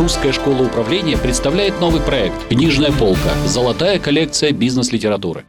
Русская школа управления представляет новый проект «Книжная полка. Золотая коллекция бизнес-литературы».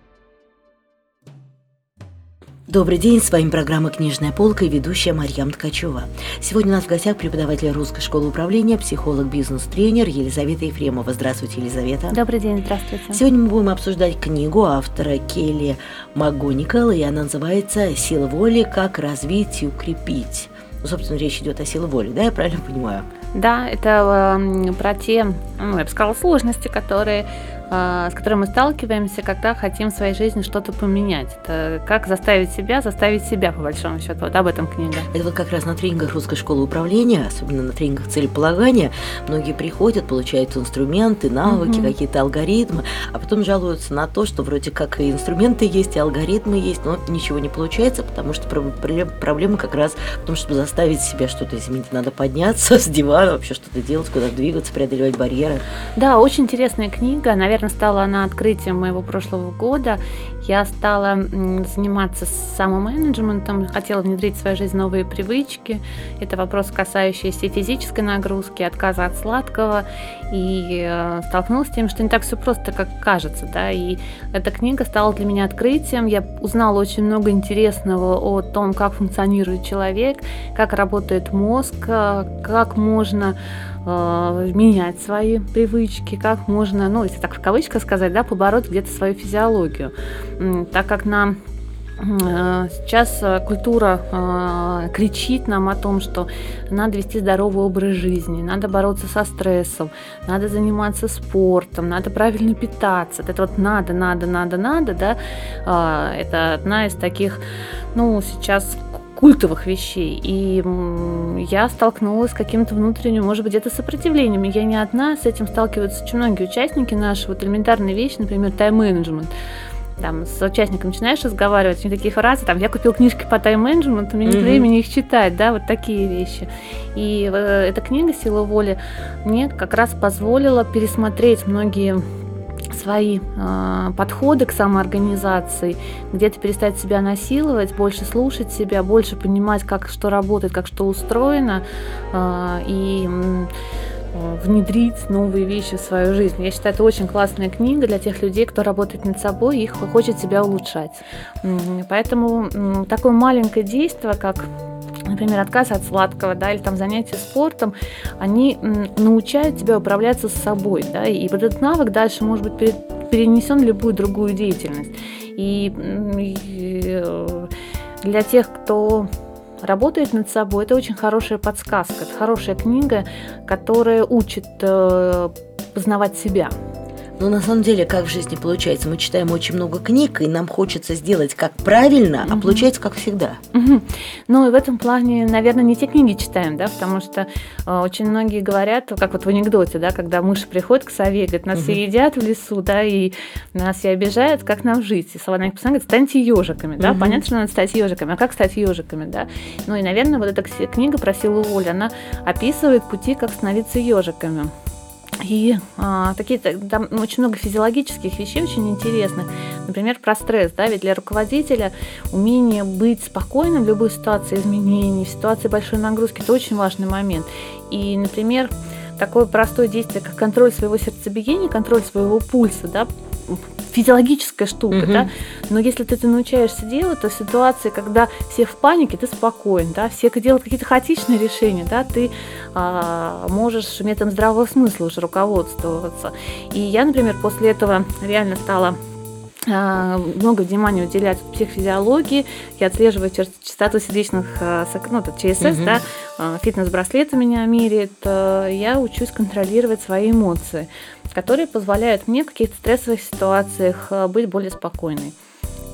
Добрый день, с вами программа «Книжная полка» и ведущая Марьям Ткачева. Сегодня у нас в гостях преподаватель Русской школы управления, психолог, бизнес-тренер Елизавета Ефремова. Здравствуйте, Елизавета. Добрый день, здравствуйте. Сегодня мы будем обсуждать книгу автора Келли МакГоникал, и она называется «Сила воли. Как развить и укрепить». Ну, собственно, речь идет о силе воли, да, я правильно понимаю? Да, это э, про те, ну, я бы сказала, сложности, которые с которой мы сталкиваемся, когда хотим в своей жизни что-то поменять. Это как заставить себя, заставить себя, по большому счету. Вот об этом книга. Это вот как раз на тренингах русской школы управления, особенно на тренингах целеполагания, многие приходят, получают инструменты, навыки, угу. какие-то алгоритмы, а потом жалуются на то, что вроде как и инструменты есть, и алгоритмы есть, но ничего не получается, потому что проблема как раз в том, чтобы заставить себя что-то изменить. Надо подняться с дивана, вообще что-то делать, куда-то двигаться, преодолевать барьеры. Да, очень интересная книга. Наверное, наверное, стала она открытием моего прошлого года. Я стала заниматься самоменеджментом, хотела внедрить в свою жизнь новые привычки. Это вопрос, касающийся физической нагрузки, отказа от сладкого. И э, столкнулась с тем, что не так все просто, как кажется. Да? И эта книга стала для меня открытием. Я узнала очень много интересного о том, как функционирует человек, как работает мозг, э, как можно э, менять свои привычки, как можно, ну, если так в кавычках сказать, да, побороть где-то свою физиологию. Так как нам э, Сейчас э, культура э, кричит нам о том, что надо вести здоровый образ жизни, надо бороться со стрессом, надо заниматься спортом, надо правильно питаться. Это вот надо, надо, надо, надо, да. Это одна из таких, ну, сейчас культовых вещей. И я столкнулась с каким-то внутренним, может быть, где-то сопротивлением. я не одна, с этим сталкиваются очень многие участники наши. Вот элементарные вещи, например, тайм-менеджмент там с участником начинаешь разговаривать, у них такие фразы, там, я купил книжки по тайм-менеджменту, мне нет mm-hmm. времени их читать, да, вот такие вещи. И э, эта книга «Сила воли» мне как раз позволила пересмотреть многие свои э, подходы к самоорганизации, где-то перестать себя насиловать, больше слушать себя, больше понимать, как что работает, как что устроено, э, и э, внедрить новые вещи в свою жизнь. Я считаю, это очень классная книга для тех людей, кто работает над собой и хочет себя улучшать. Поэтому такое маленькое действие, как например, отказ от сладкого, да, или там занятия спортом, они научают тебя управляться с собой, да, и вот этот навык дальше может быть перенесен в любую другую деятельность. И, э, для тех, кто работает над собой, это очень хорошая подсказка, это хорошая книга, которая учит э, познавать себя. Но на самом деле, как в жизни получается, мы читаем очень много книг, и нам хочется сделать как правильно, угу. а получается как всегда. Угу. Ну и в этом плане, наверное, не те книги читаем, да, потому что э, очень многие говорят, как вот в анекдоте, да, когда мышь приходит к сове, говорит, нас угу. все едят в лесу, да, и нас все обижают, как нам жить? И Соломон говорит, станьте ежиками, да, угу. понятно, что надо стать ежиками, а как стать ежиками, да? Ну и, наверное, вот эта книга про силу воли, она описывает пути, как становиться ежиками. И а, такие там очень много физиологических вещей очень интересных. Например, про стресс. Да? Ведь для руководителя умение быть спокойным в любой ситуации изменений, в ситуации большой нагрузки это очень важный момент. И, например, такое простое действие, как контроль своего сердцебиения, контроль своего пульса, да, физиологическая штука, угу. да, но если ты это научаешься делать, то ситуации, когда все в панике, ты спокоен, да, все делают какие-то хаотичные решения, да, ты а, можешь методом здравого смысла уже руководствоваться. И я, например, после этого реально стала много внимания уделять психофизиологии. Я отслеживаю частоту сердечных, а, ну, ЧСС, угу. да, а, фитнес-браслет у меня меряет. Я учусь контролировать свои эмоции, которые позволяют мне в каких-то стрессовых ситуациях быть более спокойной.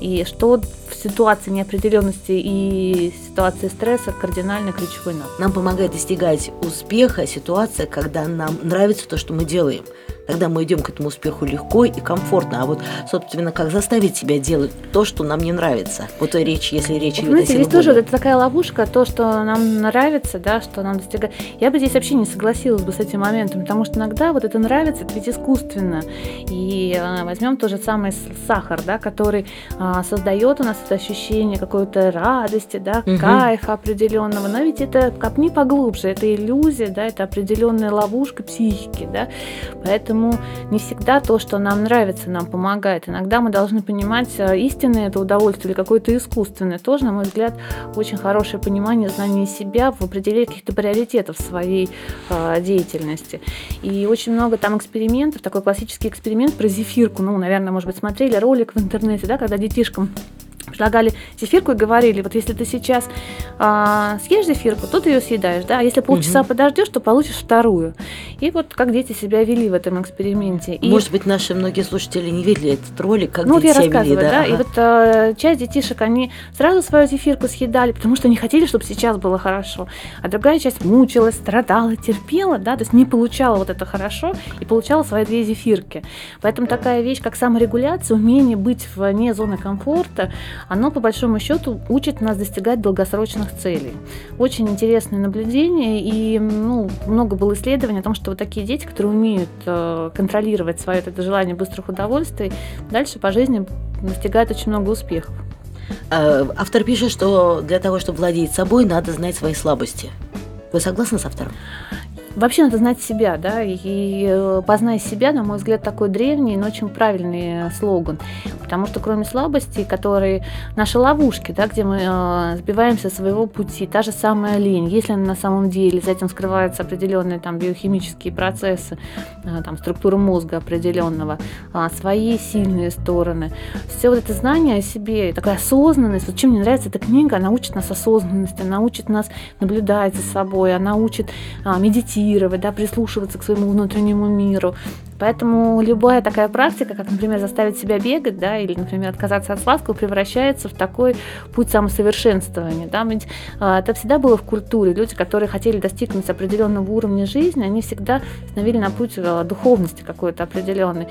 И что в ситуации неопределенности и ситуации стресса кардинально ключевой навык. Нам помогает достигать успеха ситуация, когда нам нравится то, что мы делаем. Тогда мы идем к этому успеху легко и комфортно. А вот, собственно, как заставить себя делать то, что нам не нравится. Вот речь, если речь идет о здесь тоже это такая ловушка, то, что нам нравится, да, что нам достигает. Я бы здесь вообще не согласилась бы с этим моментом, потому что иногда вот это нравится, это ведь искусственно. И э, возьмем тот же самый сахар, да, который э, создает у нас это ощущение какой-то радости, да, угу. кайфа определенного. Но ведь это копни поглубже, это иллюзия, да, это определенная ловушка психики, да. Поэтому не всегда то, что нам нравится, нам помогает. Иногда мы должны понимать, э, истинное это удовольствие или какое-то искусственное. Тоже, на мой взгляд, очень хорошее понимание, знание себя в определении каких-то приоритетов своей э, деятельности. И очень много там экспериментов, такой классический эксперимент про зефирку. Ну, наверное, может быть, смотрели ролик в интернете, да, когда детишкам предлагали зефирку и говорили, вот если ты сейчас а, съешь зефирку, то ты ее съедаешь, да, а если полчаса угу. подождешь, то получишь вторую. И вот как дети себя вели в этом эксперименте. И... Может быть, наши многие слушатели не видели этот ролик, как ну, дети вот я себя вели, да? да? Ага. И вот а, часть детишек, они сразу свою зефирку съедали, потому что они хотели, чтобы сейчас было хорошо, а другая часть мучилась, страдала, терпела, да, то есть не получала вот это хорошо и получала свои две зефирки. Поэтому такая вещь, как саморегуляция, умение быть вне зоны комфорта, оно по большому счету учит нас достигать долгосрочных целей. Очень интересное наблюдение, и ну, много было исследований о том, что вот такие дети, которые умеют э, контролировать свое это желание быстрых удовольствий, дальше по жизни достигают очень много успехов. Э, автор пишет, что для того, чтобы владеть собой, надо знать свои слабости. Вы согласны с автором? Вообще надо знать себя, да, и э, познай себя, на мой взгляд, такой древний, но очень правильный слоган. Потому что кроме слабостей, которые наши ловушки, да, где мы э, сбиваемся своего пути, та же самая лень, если на самом деле за этим скрываются определенные там биохимические процессы, э, там структура мозга определенного, э, свои сильные стороны, все вот это знание о себе, такая осознанность, вот чем мне нравится эта книга, она учит нас осознанности, она учит нас наблюдать за собой, она учит э, медитировать, да, прислушиваться к своему внутреннему миру. Поэтому любая такая практика, как, например, заставить себя бегать, да, или, например, отказаться от сладкого, превращается в такой путь самосовершенствования. Да? Ведь а, это всегда было в культуре. Люди, которые хотели достигнуть определенного уровня жизни, они всегда становились на путь а, духовности какой-то определенной.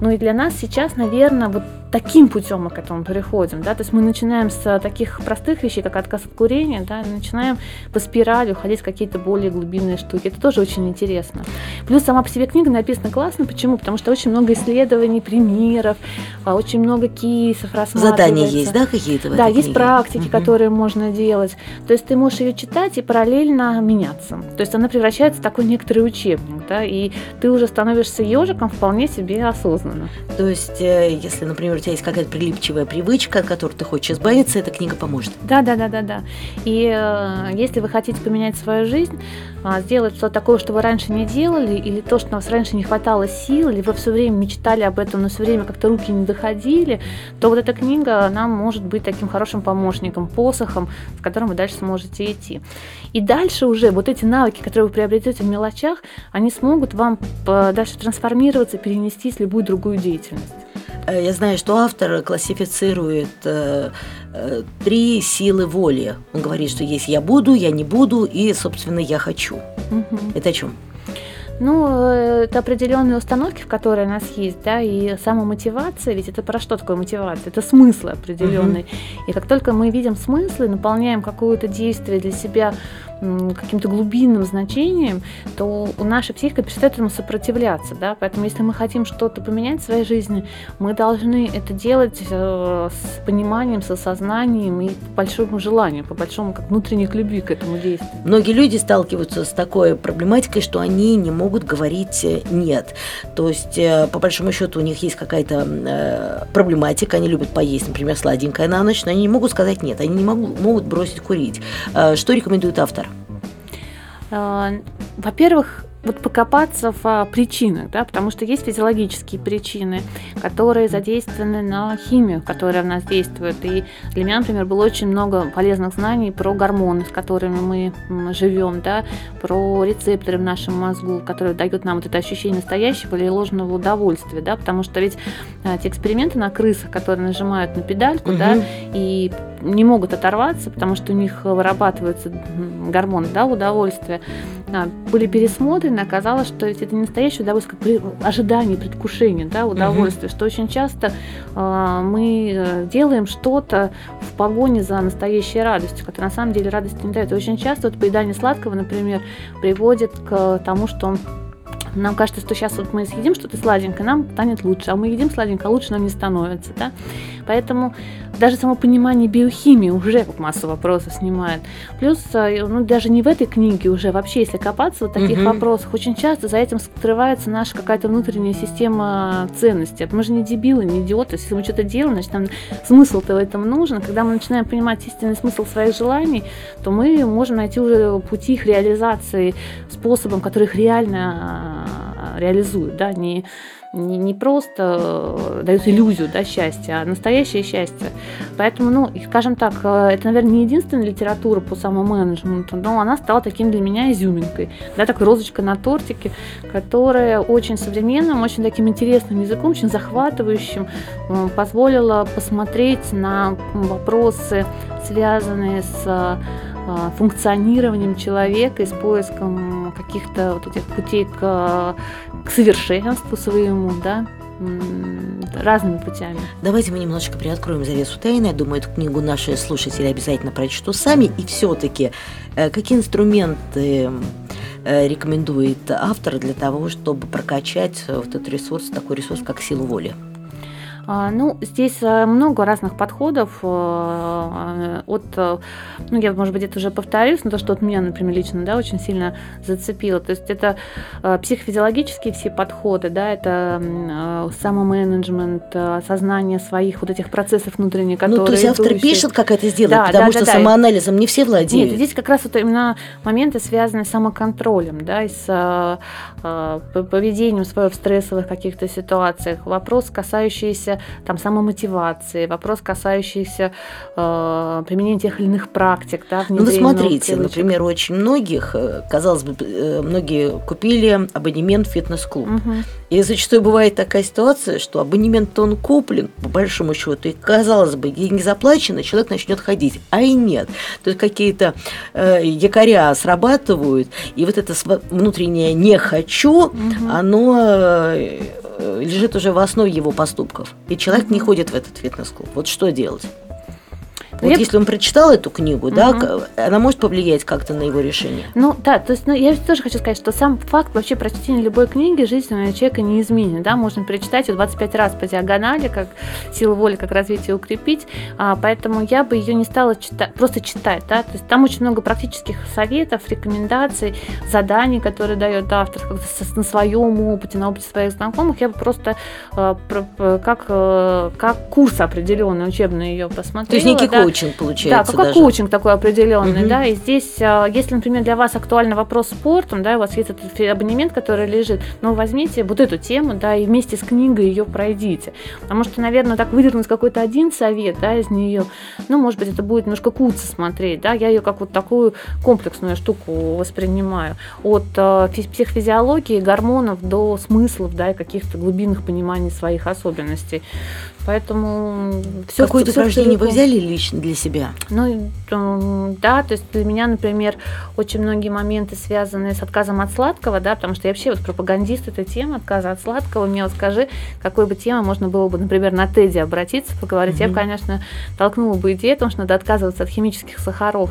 Ну и для нас сейчас, наверное, вот таким путем мы к этому приходим. Да? То есть мы начинаем с таких простых вещей, как отказ от курения, да, начинаем по спирали уходить в какие-то более глубинные штуки. Это тоже очень интересно. Плюс сама по себе книга написана классно, Почему? Потому что очень много исследований, примеров, а, очень много кейсов рассматривается. Задания есть, да, какие-то? Да, есть книге? практики, угу. которые можно делать. То есть ты можешь ее читать и параллельно меняться. То есть она превращается в такой некоторый учебник, да, и ты уже становишься ежиком вполне себе осознанно. То есть, э, если, например, у тебя есть какая-то прилипчивая привычка, от которой ты хочешь избавиться, эта книга поможет. Да, да, да, да, да. И э, если вы хотите поменять свою жизнь, э, сделать что-то такое, что вы раньше не делали, или то, что у вас раньше не хватало сил, или вы все время мечтали об этом, но все время как-то руки не доходили, то вот эта книга нам может быть таким хорошим помощником, посохом, с которым вы дальше сможете идти. И дальше уже вот эти навыки, которые вы приобретете в мелочах, они смогут вам э, дальше трансформироваться, перенестись в любую другую деятельность. Э, я знаю, что автор классифицирует э, э, три силы воли. Он говорит, что есть я буду, я не буду и, собственно, я хочу. Угу. Это о чем? Ну, э, это определенные установки, в которые у нас есть, да, и самомотивация, ведь это про что такое мотивация? Это смысл определенный. Угу. И как только мы видим смыслы, наполняем какое-то действие для себя каким-то глубинным значением, то наша психика перестает этому сопротивляться. Да? Поэтому если мы хотим что-то поменять в своей жизни, мы должны это делать э, с пониманием, с осознанием и по большому желанию, по большому как внутренней любви к этому действию. Многие люди сталкиваются с такой проблематикой, что они не могут говорить э, «нет». То есть, э, по большому счету, у них есть какая-то проблематика, они любят поесть, например, сладенькое на ночь, но они не могут сказать «нет», они не могут бросить курить. Что рекомендует автор? А, во-первых, вот покопаться в а, причинах, да, потому что есть физиологические причины, которые задействованы на химию, которая в нас действует. И для меня, например, было очень много полезных знаний про гормоны, с которыми мы живем, да, про рецепторы в нашем мозгу, которые дают нам вот это ощущение настоящего или ложного удовольствия, да, потому что ведь а, те эксперименты на крысах, которые нажимают на педальку, угу. да, и не могут оторваться, потому что у них вырабатываются гормоны да, удовольствия, а, были пересмотрены, оказалось, что это не настоящее удовольствие, как ожидание, предвкушение да, удовольствия, угу. что очень часто э, мы э, делаем что-то в погоне за настоящей радостью, которая на самом деле радости не дает. И очень часто вот поедание сладкого, например, приводит к тому, что нам кажется, что сейчас вот мы съедим что-то сладенькое, нам станет лучше, а мы едим сладенькое, а лучше нам не становится. Да? Поэтому даже само понимание биохимии уже как массу вопросов снимает. Плюс, э, ну, даже не в этой книге уже, вообще, если копаться в таких угу. вопросах, очень часто за этим скрывается наша какая-то внутренняя система ценностей. Мы же не дебилы, не идиоты. Если мы что-то делаем, значит, нам смысл-то в этом нужен. Когда мы начинаем понимать истинный смысл своих желаний, то мы можем найти уже пути их реализации способом, который их реально а, реализует, да, не не, не просто э, дают иллюзию да, счастья, а настоящее счастье. Поэтому, ну, скажем так, э, это, наверное, не единственная литература по самоменеджменту, но она стала таким для меня изюминкой, да, такой розочкой на тортике, которая очень современным, очень таким интересным языком, очень захватывающим э, позволила посмотреть на вопросы, связанные с функционированием человека и с поиском каких-то вот этих путей к, к совершенству своему, да, разными путями. Давайте мы немножечко приоткроем завесу тайны. Я думаю, эту книгу наши слушатели обязательно прочтут сами. И все-таки, э, какие инструменты э, рекомендует автор для того, чтобы прокачать вот этот ресурс, такой ресурс, как силу воли? А, ну, здесь э, много разных подходов э, от, э, ну, я, может быть, это уже повторюсь, но то, что от меня, например, лично, да, очень сильно зацепило. То есть это психофизиологические все подходы, да, это самоменеджмент, осознание своих вот этих процессов внутренних, которые... Ну, то есть автор идущие. пишет, как это сделать, да, потому да, что да, самоанализом не все владеют. Нет, здесь как раз вот именно моменты, связанные с самоконтролем, да, и с поведением своего в стрессовых каких-то ситуациях. Вопрос, касающийся там самомотивации, вопрос, касающийся э, применения тех или иных практик. Да, ну, вы смотрите, например, у очень многих, э, казалось бы, э, многие купили абонемент в фитнес-клуб. Угу. И зачастую бывает такая ситуация, что абонемент он куплен, по большому счету, и, казалось бы, деньги заплачены, человек начнет ходить. А и нет. То есть какие-то э, якоря срабатывают, и вот это внутреннее «не хочу», угу. оно э, лежит уже в основе его поступков. И человек не ходит в этот фитнес-клуб. Вот что делать? Вот я... если он прочитал эту книгу, угу. да, она может повлиять как-то на его решение. Ну да, то есть ну, я тоже хочу сказать, что сам факт вообще прочтения любой книги жизненного человека не изменен. Да? Можно перечитать ее 25 раз по диагонали, как силу воли, как развитие укрепить. А, поэтому я бы ее не стала читать, просто читать. Да? То есть там очень много практических советов, рекомендаций, заданий, которые дает автор на своем опыте, на опыте своих знакомых. Я бы просто а, как, э, как курс определенный учебный ее посмотрела. То есть некий да? Коучинг получается. Да, как даже. коучинг такой определенный, угу. да. И здесь, а, если, например, для вас актуальный вопрос спортом, да, у вас есть этот абонемент, который лежит, ну, возьмите вот эту тему, да, и вместе с книгой ее пройдите. Потому что, наверное, так выдернуть какой-то один совет, да, из нее, ну, может быть, это будет немножко куца смотреть, да, я ее как вот такую комплексную штуку воспринимаю. От э, психофизиологии, гормонов до смыслов, да, и каких-то глубинных пониманий своих особенностей. Поэтому все Какое-то упражнение вы взяли лично для себя? Ну, да, то есть для меня, например, очень многие моменты связаны с отказом от сладкого, да, потому что я вообще вот пропагандист этой темы, отказа от сладкого. Мне вот скажи, какой бы темы можно было бы, например, на Теди обратиться, поговорить. Mm-hmm. Я бы, конечно, толкнула бы идею о том, что надо отказываться от химических сахаров.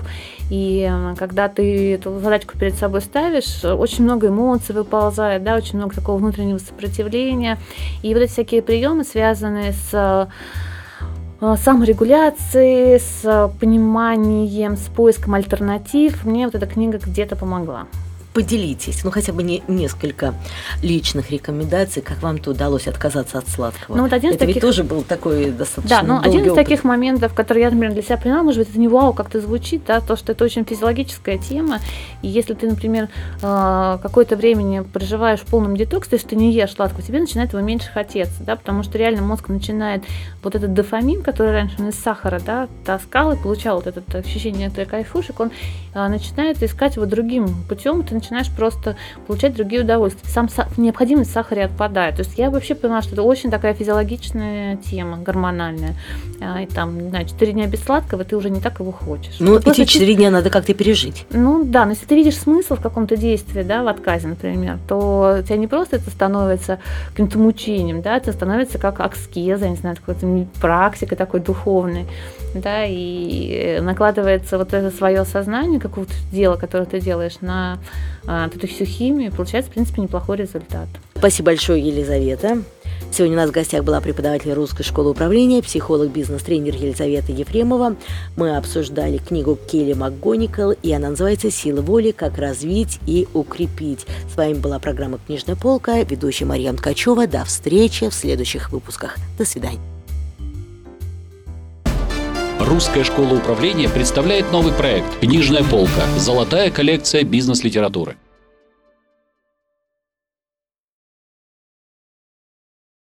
И э, когда ты эту задачку перед собой ставишь, очень много эмоций выползает, да, очень много такого внутреннего сопротивления. И вот эти всякие приемы, связанные с Э, саморегуляции, с пониманием, с поиском альтернатив, мне вот эта книга где-то помогла поделитесь, ну хотя бы не несколько личных рекомендаций, как вам-то удалось отказаться от сладкого. Ну, вот один это таких... ведь тоже был такой достаточно Да, но один из таких моментов, который я, например, для себя поняла, может быть, это не вау как-то звучит, да, то, что это очень физиологическая тема, и если ты, например, э, какое-то время проживаешь в полном детоксе, то есть ты не ешь сладкого, тебе начинает его меньше хотеться, да, потому что реально мозг начинает вот этот дофамин, который раньше он из сахара, да, таскал и получал вот это ощущение, это кайфушек, он э, начинает искать его другим путем, ты начинаешь просто получать другие удовольствия. Сам са- необходимость в сахаре отпадает. То есть я вообще поняла, что это очень такая физиологичная тема, гормональная. А, И там, не знаю, 4 дня без сладкого, ты уже не так его хочешь. Ну, просто эти четыре дня надо как-то пережить. ну да, но если ты видишь смысл в каком-то действии, да, в отказе, например, то у тебя не просто это становится каким-то мучением, да, это становится как аскеза, не знаю, какой-то практикой такой духовной, да, и э, накладывается вот это свое сознание какого-то дела, которое ты делаешь на а, эту всю химию, и получается, в принципе, неплохой результат. Спасибо большое, Елизавета. Сегодня у нас в гостях была преподаватель русской школы управления, психолог, бизнес-тренер Елизавета Ефремова. Мы обсуждали книгу Келли МакГоникал, и она называется «Сила воли. Как развить и укрепить». С вами была программа «Книжная полка», ведущая Марья Ткачева. До встречи в следующих выпусках. До свидания. Русская школа управления представляет новый проект «Книжная полка. Золотая коллекция бизнес-литературы».